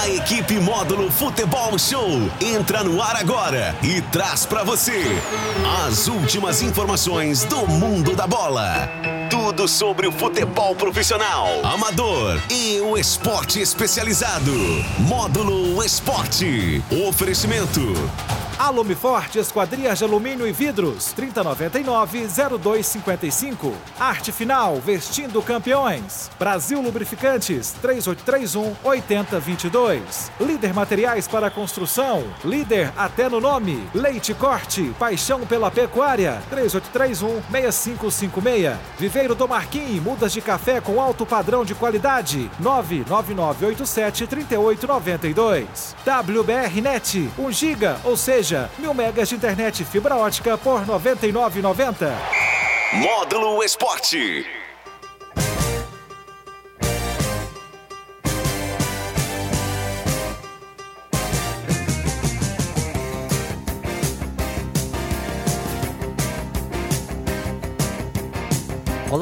A equipe Módulo Futebol Show entra no ar agora e traz para você as últimas informações do mundo da bola. Tudo sobre o futebol profissional, amador e o esporte especializado. Módulo Esporte. Oferecimento. Alume Forte, esquadrias de alumínio e vidros, 3099-0255. Arte Final, vestindo campeões. Brasil Lubrificantes, 3831-8022. Líder Materiais para Construção, líder até no nome. Leite Corte, paixão pela pecuária, 3831-6556. Viveiro do Marquim, mudas de café com alto padrão de qualidade, 99987-3892. WBR Net, 1 giga, ou seja, mil megas de internet fibra ótica por R$ 99,90. Módulo Esporte.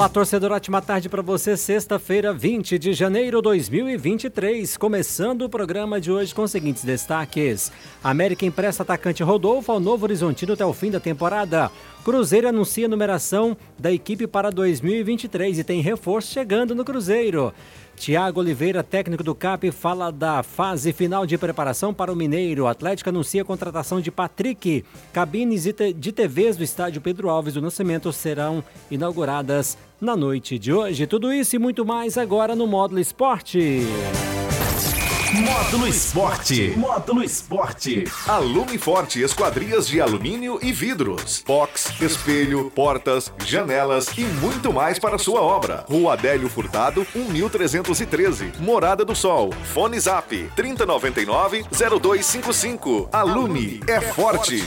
Olá, torcedor, ótima tarde para você. Sexta-feira, 20 de janeiro de 2023. Começando o programa de hoje com os seguintes destaques: América empresta atacante Rodolfo ao Novo Horizontino até o fim da temporada. Cruzeiro anuncia a numeração da equipe para 2023 e tem reforço chegando no Cruzeiro. Tiago Oliveira, técnico do CAP, fala da fase final de preparação para o Mineiro. Atlético anuncia a contratação de Patrick. Cabines de TVs do estádio Pedro Alves do Nascimento serão inauguradas na noite de hoje. Tudo isso e muito mais agora no Módulo Esporte. Módulo Esporte. Módulo Esporte. Alume Forte Esquadrias de alumínio e vidros. Box, espelho, portas, janelas e muito mais para sua obra. Rua Adélio Furtado, 1313. Morada do Sol. Fone Zap 3099-0255. Alume é forte.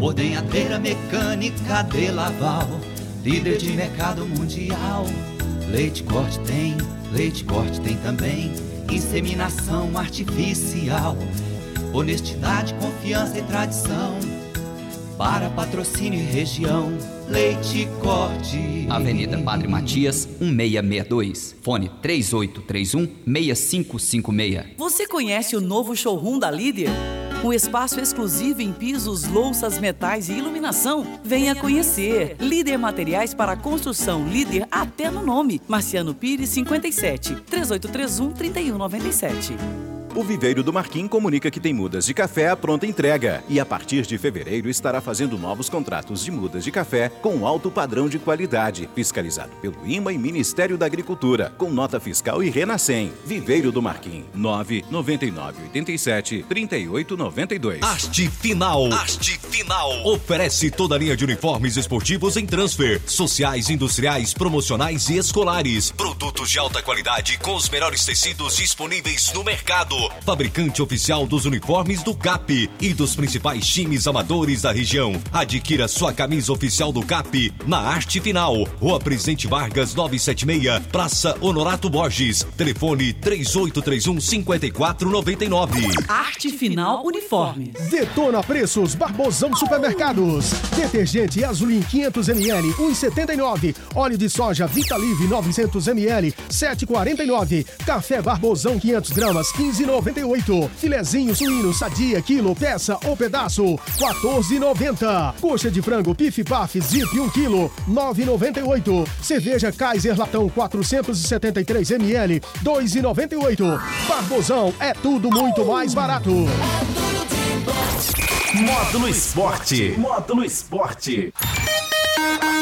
Ordenhadeira mecânica de Laval. Líder de mercado mundial. Leite corte tem, leite corte tem também inseminação artificial, honestidade, confiança e tradição. Para patrocínio e região, Leite Corte. Avenida Padre Matias, 1662. Fone 3831-6556. Você conhece o novo showroom da Líder? Um espaço exclusivo em pisos, louças, metais e iluminação. Venha conhecer. Líder Materiais para Construção. Líder até no nome. Marciano Pires 57 3831 3197. O Viveiro do Marquim comunica que tem mudas de café à pronta entrega e a partir de fevereiro estará fazendo novos contratos de mudas de café com alto padrão de qualidade, fiscalizado pelo IMA e Ministério da Agricultura, com nota fiscal e Renascem. Viveiro do Marquim, 99987 3892. Haste Final. Haste Final. Oferece toda a linha de uniformes esportivos em transfer, sociais, industriais, promocionais e escolares. Produtos de alta qualidade com os melhores tecidos disponíveis no mercado. Fabricante oficial dos uniformes do CAP e dos principais times amadores da região. Adquira sua camisa oficial do CAP na Arte Final. Rua Presidente Vargas 976, Praça Honorato Borges. Telefone 3831 5499. Arte Final Uniformes. Detona preços Barbosão Supermercados. Detergente Azulim 500ml 1,79. Óleo de soja Vitalive 900ml 7,49. Café Barbosão 500 gramas 15,98. Filezinho suíno sadia quilo peça ou pedaço 14,90. Coxa de frango Pif Paf Zip 1 kg 9,98. Cerveja Kaiser Latão 473ml 2,98. Barbosão é tudo muito mais barato. Módulo Esporte. Módulo Esporte.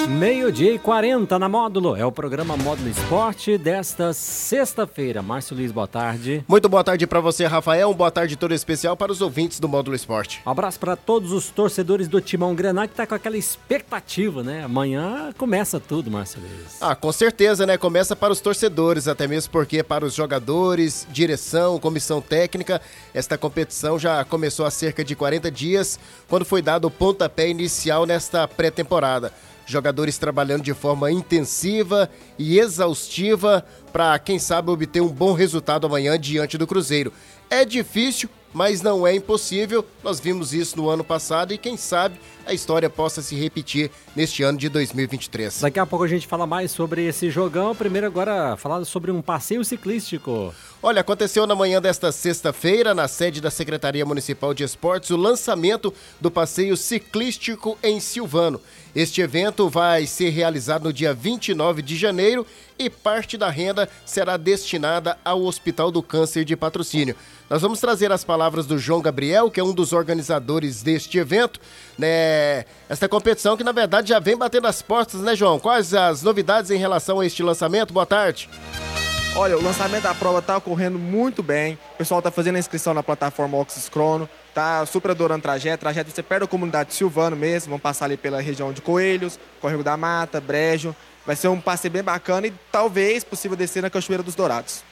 Meio-dia e 40 na Módulo. É o programa Módulo Esporte desta sexta-feira. Márcio Luiz, boa tarde. Muito boa tarde para você, Rafael. Boa tarde todo especial para os ouvintes do Módulo Esporte. Um abraço para todos os torcedores do Timão Grená que tá com aquela expectativa, né? Amanhã começa tudo, Márcio Luiz. Ah, com certeza, né? Começa para os torcedores, até mesmo porque para os jogadores, direção, comissão técnica, esta competição já começou há cerca de 40 dias, quando foi dado o pontapé inicial nesta pré-temporada jogadores trabalhando de forma intensiva e exaustiva para, quem sabe, obter um bom resultado amanhã diante do Cruzeiro. É difícil, mas não é impossível. Nós vimos isso no ano passado e quem sabe a história possa se repetir neste ano de 2023. Daqui a pouco a gente fala mais sobre esse jogão. Primeiro agora falar sobre um passeio ciclístico. Olha, aconteceu na manhã desta sexta-feira, na sede da Secretaria Municipal de Esportes, o lançamento do passeio ciclístico em Silvano. Este evento vai ser realizado no dia 29 de janeiro e parte da renda será destinada ao Hospital do Câncer de Patrocínio. Nós vamos trazer as palavras do João Gabriel, que é um dos organizadores deste evento, né? Esta competição que na verdade já vem batendo as portas, né, João? Quais as novidades em relação a este lançamento? Boa tarde. Olha, o lançamento da prova está ocorrendo muito bem. O pessoal está fazendo a inscrição na plataforma Oxys Crono. Tá super adorando o trajeto. Trajeto você perde a comunidade de Silvano mesmo. Vão passar ali pela região de Coelhos, Córrego da Mata, Brejo. Vai ser um passeio bem bacana e talvez possível descer na Cachoeira dos Dourados.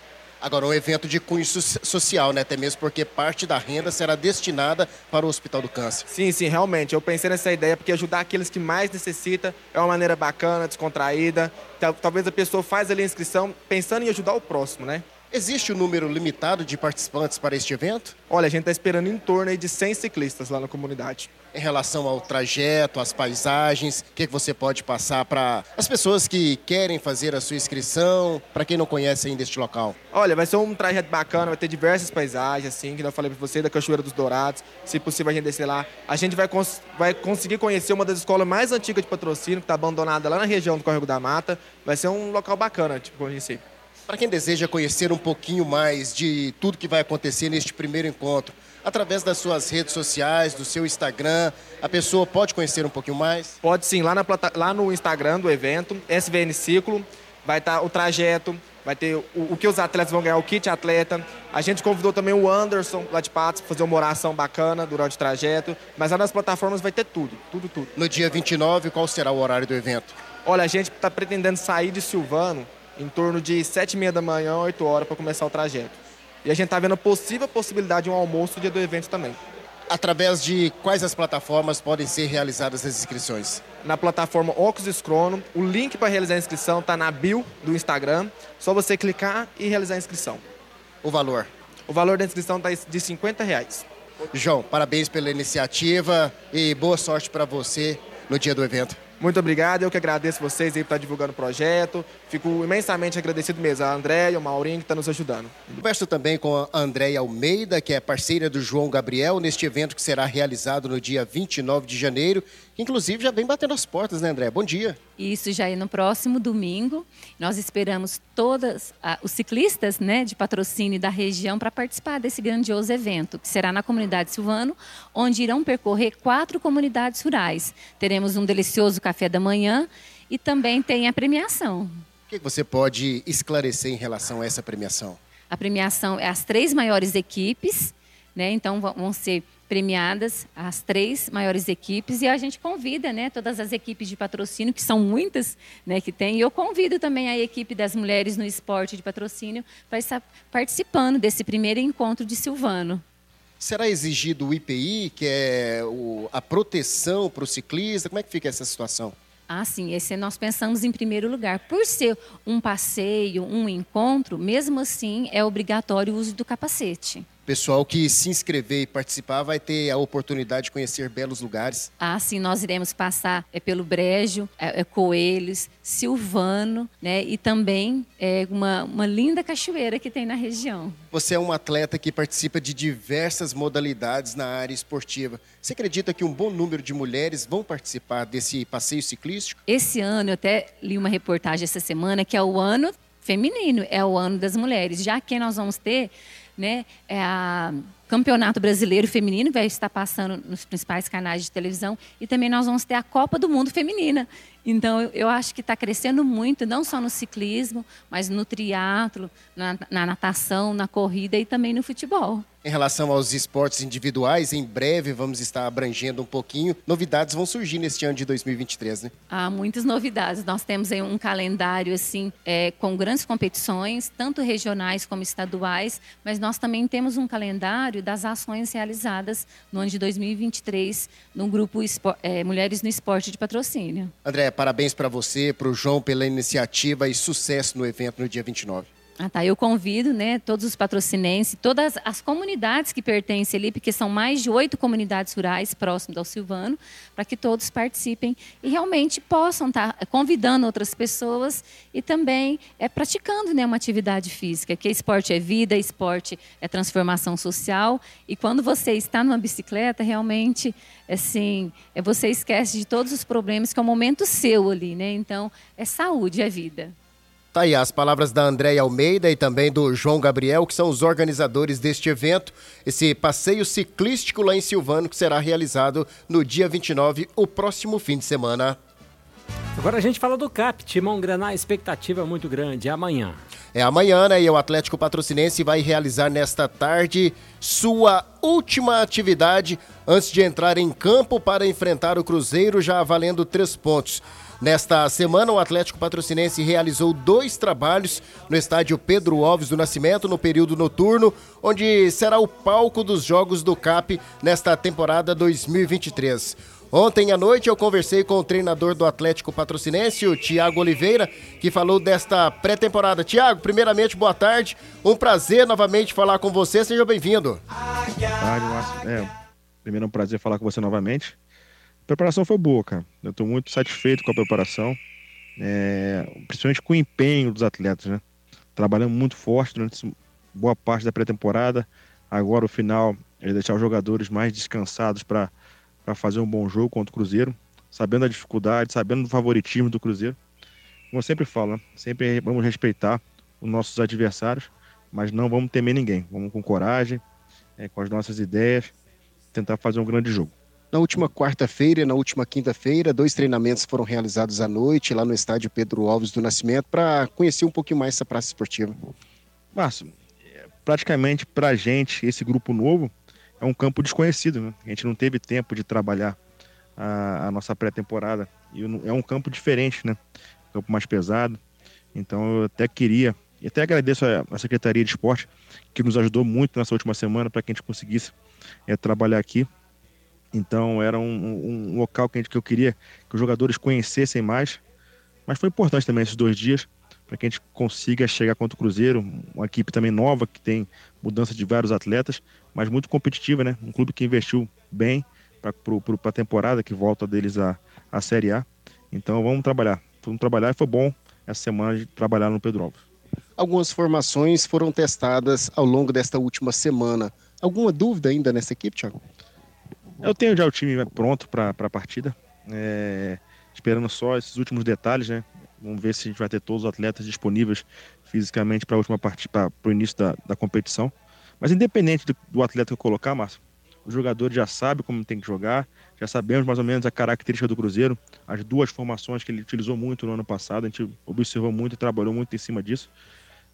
Agora, um evento de cunho social, né? Até mesmo porque parte da renda será destinada para o Hospital do Câncer. Sim, sim, realmente. Eu pensei nessa ideia porque ajudar aqueles que mais necessitam é uma maneira bacana, descontraída. Talvez a pessoa faz ali a inscrição pensando em ajudar o próximo, né? Existe um número limitado de participantes para este evento? Olha, a gente está esperando em torno de 100 ciclistas lá na comunidade. Em relação ao trajeto, às paisagens, o que, que você pode passar para as pessoas que querem fazer a sua inscrição, para quem não conhece ainda este local? Olha, vai ser um trajeto bacana, vai ter diversas paisagens, assim, que eu falei para você, da Cachoeira dos Dourados. Se possível, a gente descer lá. A gente vai, cons vai conseguir conhecer uma das escolas mais antigas de patrocínio, que está abandonada lá na região do Córrego da Mata. Vai ser um local bacana, tipo, conhecer. Para quem deseja conhecer um pouquinho mais de tudo que vai acontecer neste primeiro encontro, através das suas redes sociais, do seu Instagram, a pessoa pode conhecer um pouquinho mais? Pode sim, lá, na, lá no Instagram do evento, SVN Ciclo, vai estar tá o trajeto, vai ter o, o, que os atletas vão ganhar, o kit atleta. A gente convidou também o Anderson lá de Patos para fazer uma oração bacana durante o trajeto, mas lá nas plataformas vai ter tudo, tudo, tudo. No dia 29, qual será o horário do evento? Olha, a gente está pretendendo sair de Silvano em torno de 7 e meia da manhã, 8 horas para começar o trajeto. E a gente está vendo a possível possibilidade de um almoço no dia do evento também. Através de quais as plataformas podem ser realizadas as inscrições? Na plataforma Oculus Crono. O link para realizar a inscrição está na bio do Instagram. Só você clicar e realizar a inscrição. O valor? O valor da inscrição está de 50 reais. João, parabéns pela iniciativa e boa sorte para você no dia do evento. Muito obrigado, eu que agradeço vocês aí por estar divulgando o projeto. Fico imensamente agradecido mesmo a André e o Maurinho que estão nos ajudando. Converso também com a Andréia Almeida, que é parceira do João Gabriel, neste evento que será realizado no dia 29 de janeiro inclusive já vem batendo as portas, né, André? Bom dia. Isso já é no próximo domingo. Nós esperamos todos ah, os ciclistas né, de patrocínio da região para participar desse grandioso evento, que será na comunidade Silvano, onde irão percorrer quatro comunidades rurais. Teremos um delicioso café da manhã e também tem a premiação. O que você pode esclarecer em relação a essa premiação? A premiação é as três maiores equipes, né? Então vão ser premiadas as três maiores equipes e a gente convida, né, todas as equipes de patrocínio, que são muitas, né, que tem, e eu convido também a equipe das mulheres no esporte de patrocínio para estar participando desse primeiro encontro de Silvano. Será exigido o IPI, que é o, a proteção para o ciclista? Como é que fica essa situação? Ah, sim, esse nós pensamos em primeiro lugar. Por ser um passeio, um encontro, mesmo assim é obrigatório o uso do capacete pessoal que se inscrever e participar vai ter a oportunidade de conhecer belos lugares. Ah, sim, nós iremos passar é, pelo Brejo, é, é, Coelhos, Silvano, né? E também é, uma, uma linda cachoeira que tem na região. Você é um atleta que participa de diversas modalidades na área esportiva. Você acredita que um bom número de mulheres vão participar desse passeio ciclístico? Esse ano, eu até li uma reportagem essa semana que é o ano feminino, é o ano das mulheres, já que nós vamos ter né? É a Campeonato Brasileiro Feminino, vai estar passando nos principais canais de televisão, e também nós vamos ter a Copa do Mundo Feminina. Então, eu acho que está crescendo muito, não só no ciclismo, mas no triatlo, na, na, natação, na corrida e também no futebol. Em relação aos esportes individuais, em breve vamos estar abrangendo um pouquinho. Novidades vão surgir neste ano de 2023, né? Há muitas novidades. Nós temos aí um calendário assim é, com grandes competições, tanto regionais como estaduais, mas nós também temos um calendário das ações realizadas no ano de 2023 no grupo é, Mulheres no Esporte de Patrocínio. André, parabéns para você, para o João pela iniciativa e sucesso no evento no dia 29. Ah, tá. Eu convido, né, todos os patrocinenses, todas as comunidades que pertencem ali, porque são mais de oito comunidades rurais próximas ao Silvano, para que todos participem e realmente possam estar tá convidando outras pessoas e também é, praticando, né, uma atividade física, que esporte é vida, esporte é transformação social. E quando você está numa bicicleta, realmente, assim, é, você esquece de todos os problemas que é o momento seu ali, né? Então, é saúde, é vida. Tá aí as palavras da Andréia Almeida e também do João Gabriel, que são os organizadores deste evento, esse passeio ciclístico lá em Silvano, que será realizado no dia 29, o próximo fim de semana. Agora a gente fala do CAP, Timão Graná, expectativa é muito grande, é amanhã. É amanhã, né? E o Atlético Patrocinense vai realizar nesta tarde sua última atividade antes de entrar em campo para enfrentar o Cruzeiro, já valendo três pontos. Nesta semana, o Atlético Patrocinense realizou dois trabalhos no estádio Pedro Alves do Nascimento, no período noturno, onde será o palco dos jogos do CAP nesta temporada 2023. Ontem à noite eu conversei com o treinador do Atlético Patrocinense, o Tiago Oliveira, que falou desta pré-temporada. Tiago, primeiramente, boa tarde. Um prazer novamente falar com você. Seja bem-vindo. É, primeiro é um prazer falar com você novamente. A preparação foi boa, cara. Eu estou muito satisfeito com a preparação, é, principalmente com o empenho dos atletas, né? Trabalhando muito forte durante boa parte da pré-temporada. Agora, o final, é deixar os jogadores mais descansados para fazer um bom jogo contra o Cruzeiro, sabendo a dificuldade, sabendo do favoritismo do Cruzeiro. Como eu sempre falo, né? sempre vamos respeitar os nossos adversários, mas não vamos temer ninguém. Vamos com coragem, é, com as nossas ideias, tentar fazer um grande jogo. Na última quarta-feira e na última quinta-feira, dois treinamentos foram realizados à noite lá no estádio Pedro Alves do Nascimento para conhecer um pouquinho mais essa praça esportiva. Márcio, praticamente para a gente, esse grupo novo, é um campo desconhecido. Né? A gente não teve tempo de trabalhar a, a nossa pré-temporada. E é um campo diferente, né? Um campo mais pesado. Então eu até queria, e até agradeço a, Secretaria de Esporte, que nos ajudou muito nessa última semana para que a gente conseguisse é, trabalhar aqui. Então era um, um local que, gente, que eu queria que os jogadores conhecessem mais. Mas foi importante também esses dois dias para que a gente consiga chegar contra o Cruzeiro, uma equipe também nova que tem mudança de vários atletas, mas muito competitiva, né? Um clube que investiu bem para a temporada que volta deles à, Série A. Então vamos trabalhar, vamos trabalhar e foi bom essa semana de trabalhar no Pedro Alves. Algumas formações foram testadas ao longo desta última semana. Alguma dúvida ainda nessa equipe, Thiago? Eu tenho já o time pronto para a partida. É, esperando só esses últimos detalhes, né? Vamos ver se a gente vai ter todos os atletas disponíveis fisicamente para a última partida, para o início da, da competição. Mas independente do, do atleta que eu colocar, Márcio, o jogador já sabe como tem que jogar, já sabemos mais ou menos a característica do Cruzeiro, as duas formações que ele utilizou muito no ano passado, a gente observou muito e trabalhou muito em cima disso.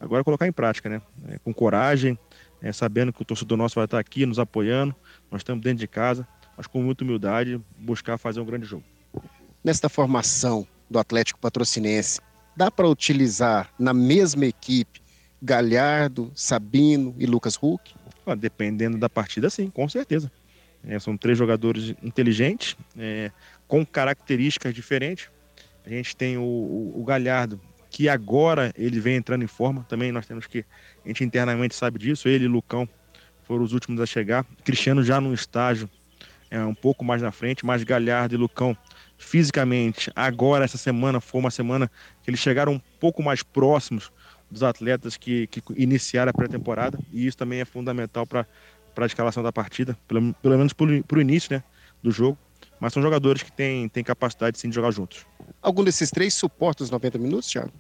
Agora colocar em prática, né? É, com coragem, é, sabendo que o torcedor nosso vai estar aqui nos apoiando, nós estamos dentro de casa, mas com muita humildade, buscar fazer um grande jogo. Nesta formação do Atlético Patrocinense, dá para utilizar na mesma equipe Galhardo, Sabino e Lucas Huck? Ah, dependendo da partida, sim, com certeza. É, são três jogadores inteligentes, é, com características diferentes. A gente tem o, o, o Galhardo, que agora ele vem entrando em forma. Também nós temos que, a gente internamente sabe disso, ele e Lucão foram os últimos a chegar. Cristiano já num estágio é, um pouco mais na frente, mas Galhardo e Lucão fisicamente, agora essa semana foi uma semana que eles chegaram um pouco mais próximos dos atletas que, que iniciaram a pré-temporada e isso também é fundamental para a escalação da partida, pelo, pelo menos para o início né, do jogo. Mas são jogadores que têm, têm capacidade sim de jogar juntos. Algum desses três suporta os 90 minutos, Thiago?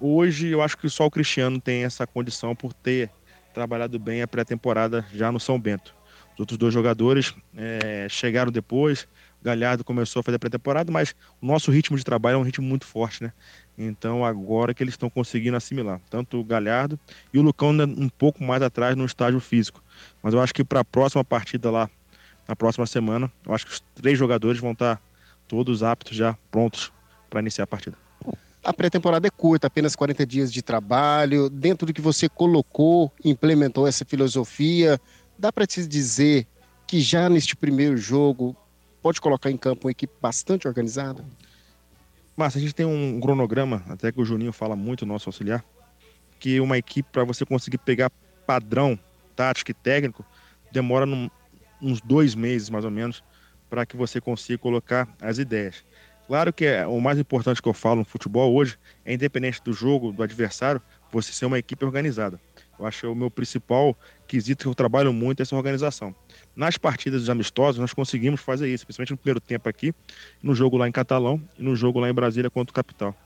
Hoje eu acho que só o Cristiano tem essa condição por ter trabalhado bem a pré-temporada já no São Bento. Os outros dois jogadores é, chegaram depois, o Galhardo começou a fazer a pré-temporada, mas o nosso ritmo de trabalho é um ritmo muito forte, né? Então agora que eles estão conseguindo assimilar, tanto o Galhardo e o Lucão um pouco mais atrás no estágio físico. Mas eu acho que para a próxima partida lá na próxima semana. Eu acho que os três jogadores vão estar todos aptos já, prontos para iniciar a partida. A pré-temporada é curta, apenas 40 dias de trabalho. Dentro do que você colocou, implementou essa filosofia, dá para te dizer que já neste primeiro jogo pode colocar em campo uma equipe bastante organizada? Márcia, a gente tem um cronograma, até que o Juninho fala muito, nosso auxiliar, que uma equipe, para você conseguir pegar padrão tático e técnico, demora num, uns dois meses, mais ou menos, para que você consiga colocar as ideias. Claro que é, o mais importante que eu falo no futebol hoje é independente do jogo, do adversário, você ser uma equipe organizada. Eu acho que é o meu principal quesito que eu trabalho muito essa organização. Nas partidas de amistosos, nós conseguimos fazer isso, principalmente no primeiro tempo aqui, no jogo lá em Catalão e no jogo lá em Brasília contra o Capital.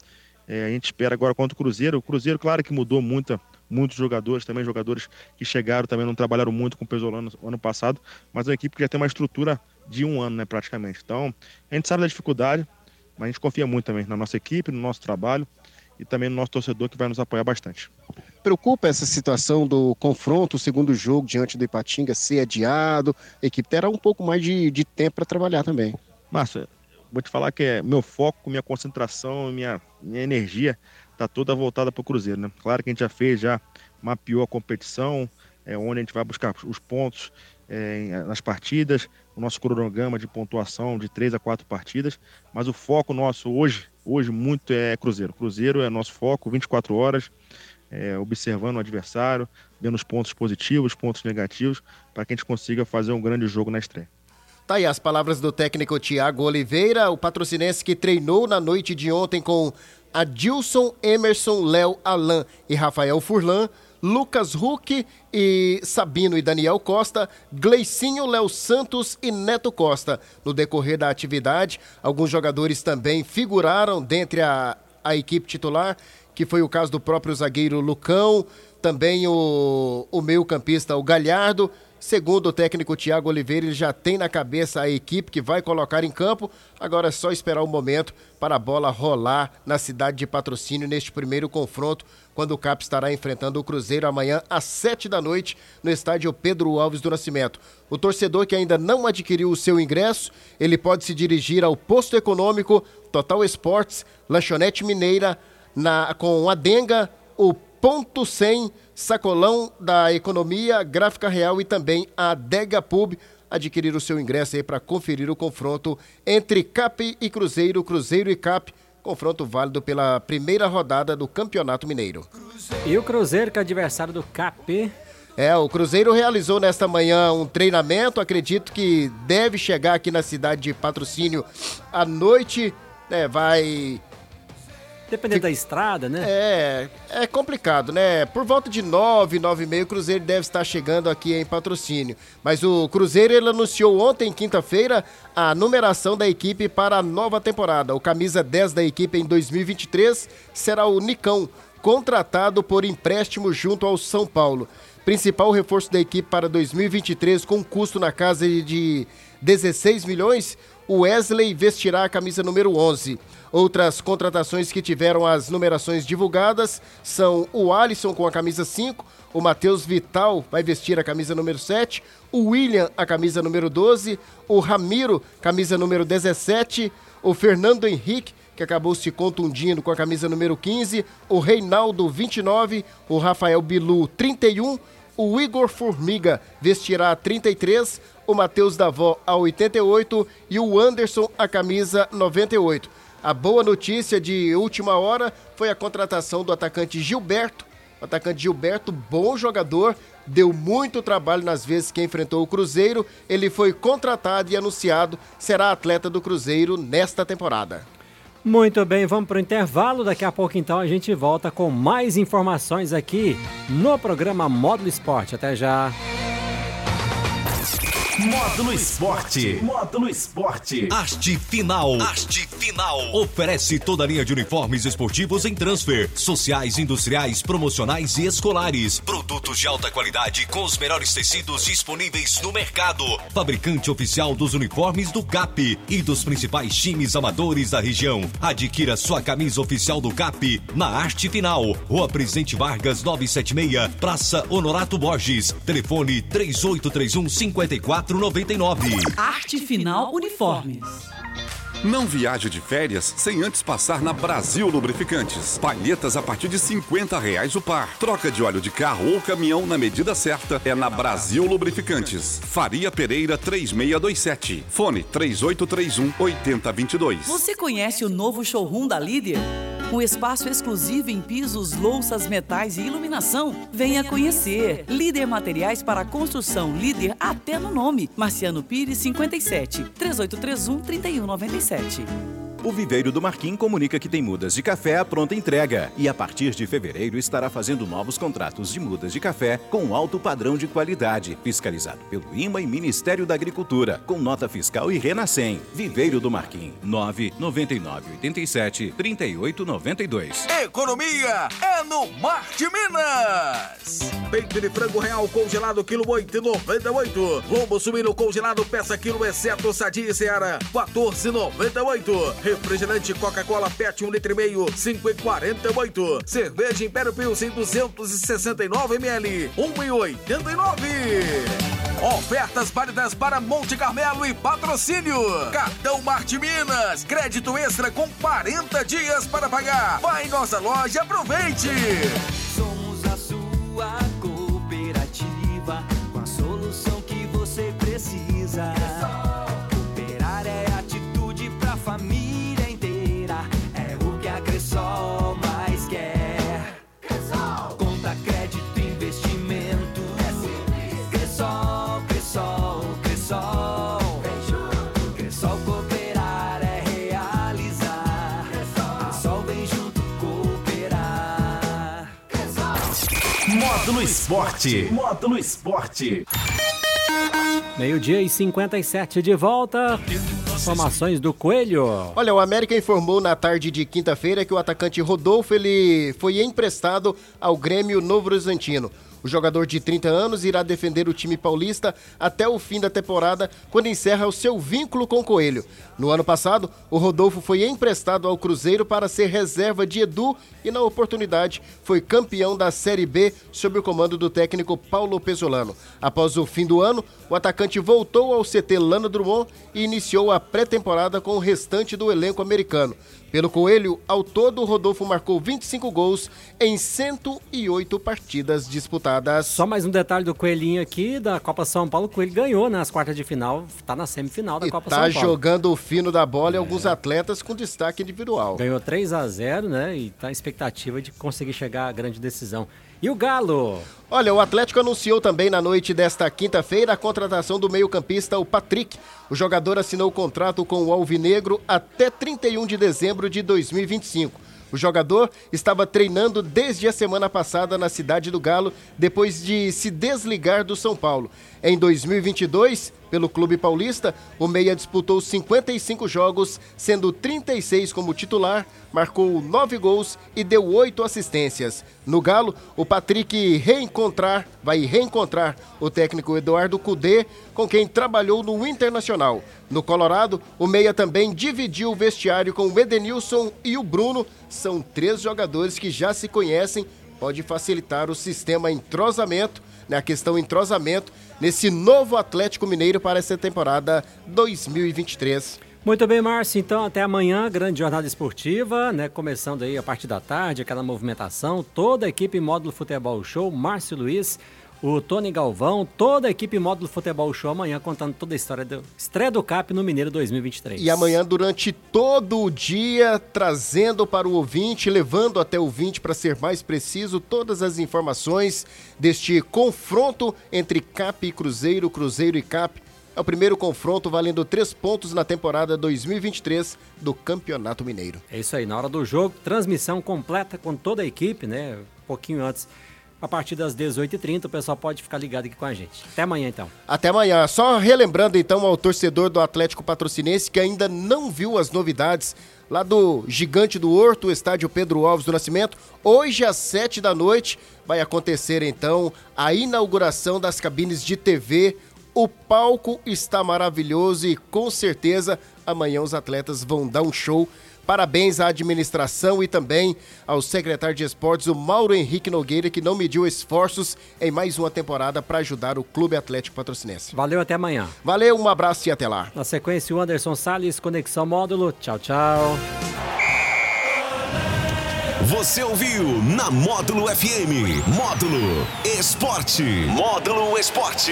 É, a gente espera agora contra o Cruzeiro. O Cruzeiro, claro que mudou muita, muitos jogadores, também jogadores que chegaram, também não trabalharam muito com o Pesolano no ano passado, mas é uma equipe que já tem uma estrutura de um ano, né, praticamente. Então, a gente sabe da dificuldade, mas a gente confia muito também na nossa equipe, no nosso trabalho e também no nosso torcedor que vai nos apoiar bastante. Preocupa essa situação do confronto, o segundo jogo diante do Ipatinga ser adiado, a equipe terá um pouco mais de, de tempo para trabalhar também. Márcio, vou te falar que é meu foco, minha concentração, minha, minha energia está toda voltada para o Cruzeiro, né? Claro que a gente já fez, já mapeou a competição, é, onde a gente vai buscar os pontos é, nas partidas, o nosso cronograma de pontuação de três a quatro partidas, mas o foco nosso hoje, hoje muito é Cruzeiro. Cruzeiro é nosso foco, 24 horas, é, observando o adversário, vendo os pontos positivos, pontos negativos, para que a gente consiga fazer um grande jogo na estreia. Tá aí as palavras do técnico Tiago Oliveira, o patrocinense que treinou na noite de ontem com Adilson, Emerson, Léo, Alain e Rafael Furlan Lucas Huck e Sabino e Daniel Costa, Gleicinho, Léo Santos e Neto Costa. No decorrer da atividade, alguns jogadores também figuraram dentre a, a equipe titular, que foi o caso do próprio zagueiro Lucão, também o, o meio-campista, o Galhardo, Segundo o técnico Tiago Oliveira, ele já tem na cabeça a equipe que vai colocar em campo. Agora é só esperar o momento para a bola rolar na cidade de patrocínio neste primeiro confronto, quando o CAP estará enfrentando o Cruzeiro amanhã às sete da noite no estádio Pedro Alves do Nascimento. O torcedor que ainda não adquiriu o seu ingresso, ele pode se dirigir ao posto econômico Total Esportes, Lanchonete Mineira, na, com a Denga, o Ponto 100 Sacolão da Economia, Gráfica Real e também a Dega Pub adquirir o seu ingresso aí para conferir o confronto entre CAP e Cruzeiro, Cruzeiro e CAP. Confronto válido pela primeira rodada do Campeonato Mineiro. E o Cruzeiro, que é adversário do CAP. É, o Cruzeiro realizou nesta manhã um treinamento. Acredito que deve chegar aqui na cidade de patrocínio à noite. Né, vai Dependendo da estrada, né? É, é complicado, né? Por volta de 9, 9 e meio, o Cruzeiro deve estar chegando aqui em patrocínio. Mas o Cruzeiro ele anunciou ontem, quinta-feira, a numeração da equipe para a nova temporada. O camisa 10 da equipe em 2023 será o Nicão, contratado por empréstimo junto ao São Paulo. Principal reforço da equipe para 2023 com custo na casa de 16 milhões, Wesley vestirá a camisa número 11. Outras contratações que tiveram as numerações divulgadas são o Alisson com a camisa 5, o Matheus Vital vai vestir a camisa número 7, o William a camisa número 12, o Ramiro, camisa número 17, o Fernando Henrique, que acabou se contundindo com a camisa número 15, o Reinaldo 29, o Rafael Bilu 31, o Igor Formiga vestirá a 33, o Matheus Davó a 88 e o Anderson a camisa 98. A boa notícia de última hora foi a contratação do atacante Gilberto. O atacante Gilberto, bom jogador, deu muito trabalho nas vezes que enfrentou o Cruzeiro. Ele foi contratado e anunciado será atleta do Cruzeiro nesta temporada. Muito bem, vamos para o intervalo. Daqui a pouco, então, a gente volta com mais informações aqui no programa Módulo Esporte. Até já. Módulo Esporte. Módulo Esporte. Haste Final. Haste Final. Oferece toda a linha de uniformes esportivos em transfer, sociais, industriais, promocionais e escolares. Produtos de alta qualidade com os melhores tecidos disponíveis no mercado. Fabricante oficial dos uniformes do CAP e dos principais times amadores da região. Adquira sua camisa oficial do CAP na Haste Final. Rua Presidente Vargas 976, Praça Honorato Borges. Telefone 3831 54 4,99. Arte Final Uniformes. Não viaje de férias sem antes passar na Brasil Lubrificantes. Palhetas a partir de 50 reais o par. Troca de óleo de carro ou caminhão na medida certa é na Brasil Lubrificantes. Faria Pereira 3627. Fone 3831 8022. Você conhece o novo showroom da Líder? Um espaço exclusivo em pisos, louças, metais e iluminação. Venha conhecer. Líder Materiais para Construção, líder até no nome. Marciano Pires 57 3831 3197. O Viveiro do Marquim comunica que tem mudas de café à pronta entrega e a partir de fevereiro estará fazendo novos contratos de mudas de café com alto padrão de qualidade, fiscalizado pelo IMA e Ministério da Agricultura, com nota fiscal e Renascem. Viveiro do Marquim, 99987 3892. Economia é no Marte Minas. Peito de frango real congelado quilo 8,98. Lombo suíno congelado peça quilo exceto sadia e seara 14,98. Refrigerante Coca-Cola PET 1 litro e meio, 5,48. Cerveja Império Pilsen 269 ml, 1,89. Ofertas válidas para Monte Carmelo e patrocínio. Cartão Marte Minas, crédito extra com 40 dias para pagar. Vai em nossa loja, aproveite. Esporte. Módulo Esporte. Meio-dia e 57 de volta. Informações do Coelho. Olha, o América informou na tarde de quinta-feira que o atacante Rodolfo ele foi emprestado ao Grêmio Novo Horizontino. O jogador de 30 anos irá defender o time paulista até o fim da temporada, quando encerra o seu vínculo com o Coelho. No ano passado, o Rodolfo foi emprestado ao Cruzeiro para ser reserva de Edu e, na oportunidade, foi campeão da Série B sob o comando do técnico Paulo Pesolano. Após o fim do ano, o atacante voltou ao CT Lano Drummond e iniciou a pré-temporada com o restante do elenco americano. Pelo Coelho, ao todo, o Rodolfo marcou 25 gols em 108 partidas disputadas. Só mais um detalhe do Coelhinho aqui, da Copa São Paulo. O Coelho ganhou nas quartas de final, tá na semifinal da E Copa tá São Paulo. jogando o fino da bola e alguns atletas com destaque individual. Ganhou 3 a 0 né? E tá em expectativa de conseguir chegar à grande decisão. E o Galo? Olha, o Atlético anunciou também na noite desta quinta-feira a contratação do meio-campista, o Patrick. O jogador assinou o contrato com o Alvinegro até 31 de dezembro de 2025. O jogador estava treinando desde a semana passada na cidade do Galo, depois de se desligar do São Paulo. Em 2022, pelo Clube Paulista, o Meia disputou 55 jogos, sendo 36 como titular, marcou 9 gols e deu 8 assistências. No Galo, o Patrick reencontrar, vai reencontrar o técnico Eduardo Cudê, com quem trabalhou no Internacional. No Colorado, o Meia também dividiu o vestiário com o Edenilson e o Bruno. São três jogadores que já se conhecem, pode facilitar o sistema entrosamento, né, a questão entrosamento, nesse novo Atlético Mineiro para essa temporada 2023. Muito bem, Márcio. Então, até amanhã, grande jornada esportiva, né? Começando aí a partir da tarde, aquela movimentação. Toda a equipe Módulo Futebol Show, Márcio Luiz, o Tony Galvão, toda a equipe Módulo Futebol Show amanhã contando toda a história do estreia do CAP no Mineiro 2023. E amanhã, durante todo o dia, trazendo para o ouvinte, levando até o ouvinte, para ser mais preciso, todas as informações deste confronto entre CAP e Cruzeiro, Cruzeiro e CAP. É o primeiro confronto valendo três pontos na temporada 2023 do Campeonato Mineiro. É isso aí, na hora do jogo, transmissão completa com toda a equipe, né? Um pouquinho antes, a partir das 18h30, o pessoal pode ficar ligado aqui com a gente. Até amanhã, então. Até amanhã. Só relembrando então ao torcedor do Atlético Patrocinense que ainda não viu as novidades lá do Gigante do Horto, estádio Pedro Alves do Nascimento. Hoje às 7 da noite vai acontecer então a inauguração das cabines de TV. O palco está maravilhoso e com certeza amanhã os atletas vão dar um show. Parabéns à administração e também ao secretário de esportes, o Mauro Henrique Nogueira, que não mediu esforços em mais uma temporada para ajudar o Clube Atlético Patrocinense. Valeu, até amanhã. Valeu, um abraço e até lá. Na sequência, o Anderson Salles, Conexão Módulo. Tchau, tchau. Você ouviu na Módulo FM. Módulo Esporte. Módulo Esporte.